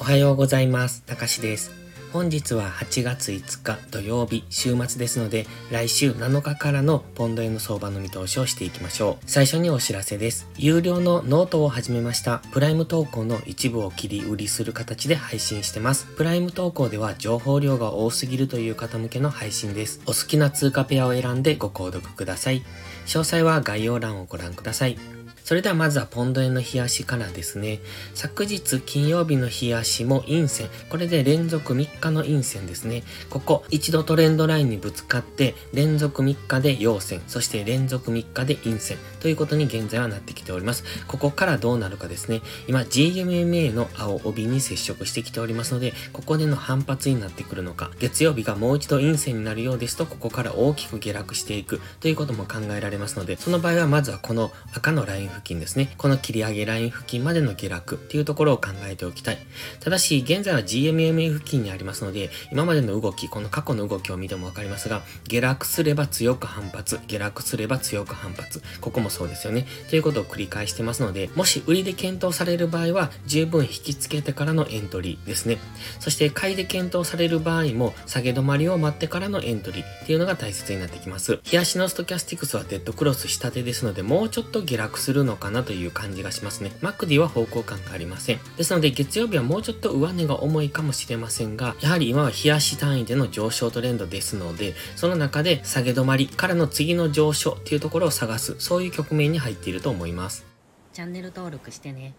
おはようございます。たかしです。本日は8月5日土曜日、週末ですので、来週7日からのポンド円の相場の見通しをしていきましょう。最初にお知らせです。有料のノートを始めました。プライム投稿の一部を切り売りする形で配信してます。プライム投稿では情報量が多すぎるという方向けの配信です。お好きな通貨ペアを選んでご購読ください。詳細は概要欄をご覧ください。それではまずはポンド円の冷やしからですね。昨日金曜日の冷やしも陰線。これで連続3日の陰線ですね。ここ一度トレンドラインにぶつかって連続3日で陽線。そして連続3日で陰線。ということに現在はなってきております。ここからどうなるかですね。今 GMMA の青帯に接触してきておりますので、ここでの反発になってくるのか。月曜日がもう一度陰線になるようですと、ここから大きく下落していくということも考えられますので、その場合はまずはこの赤のライン付近ですね。この切り上げライン付近までの下落っていうところを考えておきたい。ただし、現在は GMMA 付近にありますので、今までの動き、この過去の動きを見てもわかりますが、下落すれば強く反発、下落すれば強く反発。ここもそうですよね。ということを繰り返してますので、もし売りで検討される場合は、十分引き付けてからのエントリーですね。そして、買いで検討される場合も、下げ止まりを待ってからのエントリーっていうのが大切になってきます。冷やしのストキャスティクスはデッドクロス下手ですので、もうちょっと下落するのかなという感じがしますね。マクディは方向感がありません。ですので月曜日はもうちょっと上値が重いかもしれませんが、やはり今は冷やし単位での上昇トレンドですので、その中で下げ止まりからの次の上昇っていうところを探す、そういう局面に入っていると思います。チャンネル登録してね。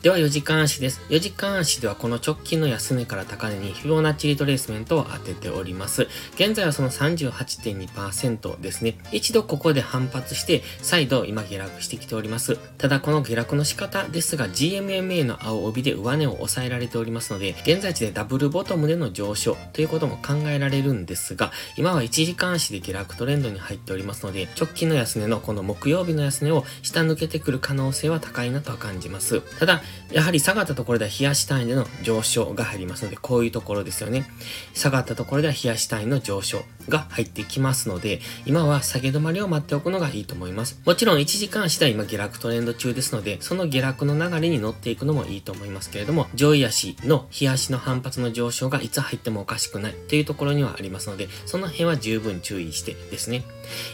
では4時間足です。4時間足ではこの直近の安値から高値にフィボナッチリトレースメントを当てております。現在はその38.2%ですね。一度ここで反発して、再度今下落してきております。ただこの下落の仕方ですが GMMA の青帯で上値を抑えられておりますので、現在地でダブルボトムでの上昇ということも考えられるんですが、今は1時間足で下落トレンドに入っておりますので、直近の安値のこの木曜日の安値を下抜けてくる可能性は高いなとは感じます。ただ、やはり下がったところでは冷やし単位での上昇が入りますので、こういうところですよね。下がったところでは冷やし単位の上昇が入ってきますので、今は下げ止まりを待っておくのがいいと思います。もちろん1時間次第今下落トレンド中ですので、その下落の流れに乗っていくのもいいと思いますけれども、上位足の冷やしの反発の上昇がいつ入ってもおかしくないというところにはありますので、その辺は十分注意してですね。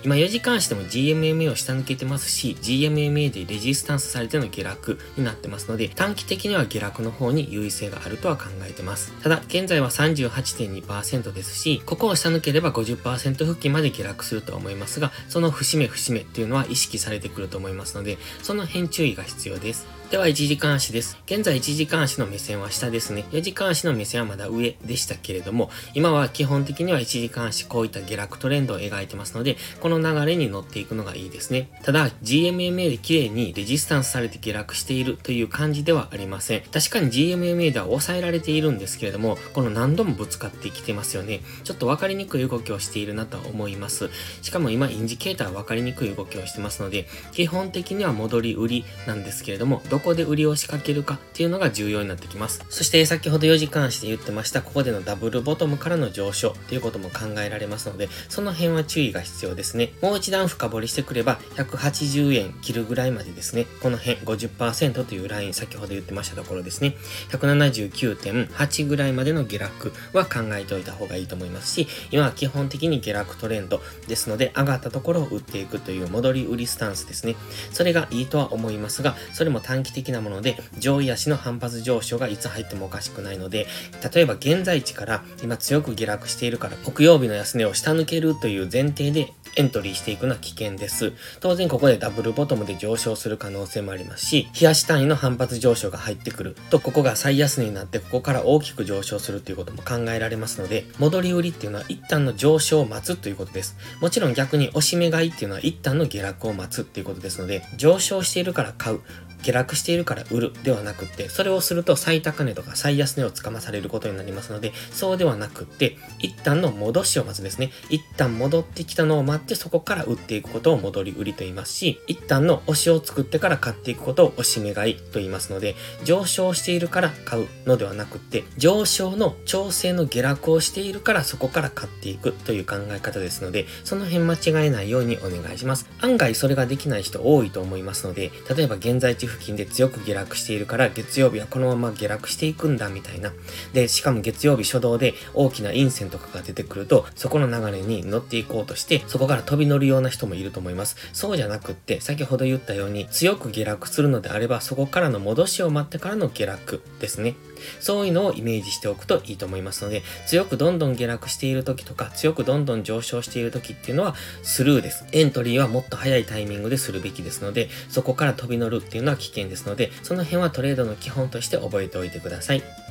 今4時間しても GMMA を下抜けてますし、GMMA でレジスタンスされての下落になってますので、短期的には下落の方に優位性があるとは考えてます。ただ、現在は38.2%ですし、ここを下抜ければ50%付近まで下落するとは思いますが、その節目節目っていうのは意識されてくると思いますので、その辺注意が必要です。では1時間足です。現在1時間足の目線は下ですね。4時間足の目線はまだ上でしたけれども、今は基本的には1時間足こういった下落トレンドを描いてますので、この流れに乗っていくのがいいですね。ただ、GMMA で綺麗にレジスタンスされて下落しているという感じではありません。確かに GMMA では抑えられているんですけれども、この何度もぶつかってきてますよね。ちょっと分かりにくい動きをしているなと思います。しかも今、インジケーターは分かりにくい動きをしてますので、基本的には戻り売りなんですけれども、どこで売りを仕掛けるかっていうのが重要になってきます。そして先ほど4時間足で言ってました、ここでのダブルボトムからの上昇っていうことも考えられますので、その辺は注意が必要ですね。もう一段深掘りしてくれば、180円切るぐらいまでですね、この辺50%というライン先、先ほど言ってましたところですね、179.8ぐらいまでの下落は考えておいた方がいいと思いますし、今は基本的に下落トレンドですので、上がったところを売っていくという戻り売りスタンスですね。それがいいとは思いますが、それも短期的なもので、上位足の反発上昇がいつ入ってもおかしくないので、例えば現在地から今強く下落しているから、木曜日の安値を下抜けるという前提でエントリーしていくのは危険です。当然ここでダブルボトムで上昇する可能性もありますし、冷やし単位の反発上昇が入ってくると、ここが最安値になってここから大きく上昇するということも考えられますので、戻り売りっていうのは一旦の上昇を待つということです。もちろん逆に押し目買いっていうのは一旦の下落を待つっていうことですので、上昇しているから買う。下落しているから売るではなくて、それをすると最高値とか最安値をつかまされることになりますので、そうではなくって、一旦の戻しを待つですね。一旦戻ってきたのを待って、そこから売っていくことを戻り売りと言いますし、一旦の押しを作ってから買っていくことを押し目買いと言いますので、上昇しているから買うのではなくって、上昇の調整の下落をしているからそこから買っていくという考え方ですので、その辺間違えないようにお願いします。案外それができない人多いと思いますので、例えば現在地付近で強く下落しているから月曜日はこのまま下落していくんだみたいな。で、しかも月曜日初動で大きな陰線とかが出てくると、そこの流れに乗っていこうとして、そこがから飛び乗るような人もいると思います。そうじゃなくって、先ほど言ったように強く下落するのであれば、そこからの戻しを待ってからの下落ですね。そういうのをイメージしておくといいと思いますので、強くどんどん下落している時とか、強くどんどん上昇している時っていうのはスルーです。エントリーはもっと早いタイミングでするべきですので、そこから飛び乗るっていうのは危険ですので、その辺はトレードの基本として覚えておいてください。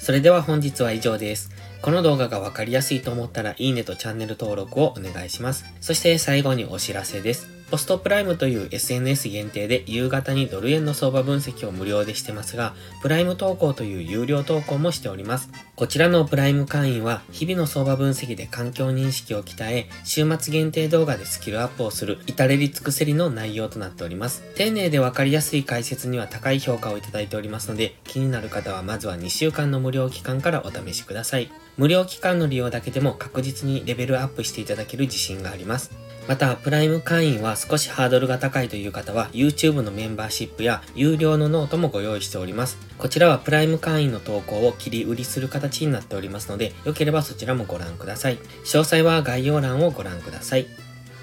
それでは本日は以上です。この動画がわかりやすいと思ったらいいねとチャンネル登録をお願いします。そして最後にお知らせです。ポストプライムという SNS 限定で夕方にドル円の相場分析を無料でしてますが、プライム投稿という有料投稿もしております。こちらのプライム会員は日々の相場分析で環境認識を鍛え、週末限定動画でスキルアップをする至れり尽くせりの内容となっております。丁寧でわかりやすい解説には高い評価をいただいておりますので、気になる方はまずは2週間の無料期間からお試しください。無料期間の利用だけでも確実にレベルアップしていただける自信があります。また、プライム会員は少しハードルが高いという方は、YouTube のメンバーシップや有料のノートもご用意しております。こちらはプライム会員の投稿を切り売りする形になっておりますので、よければそちらもご覧ください。詳細は概要欄をご覧ください。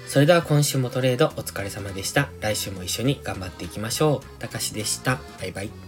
それでは今週もトレードお疲れ様でした。来週も一緒に頑張っていきましょう。たかしでした。バイバイ。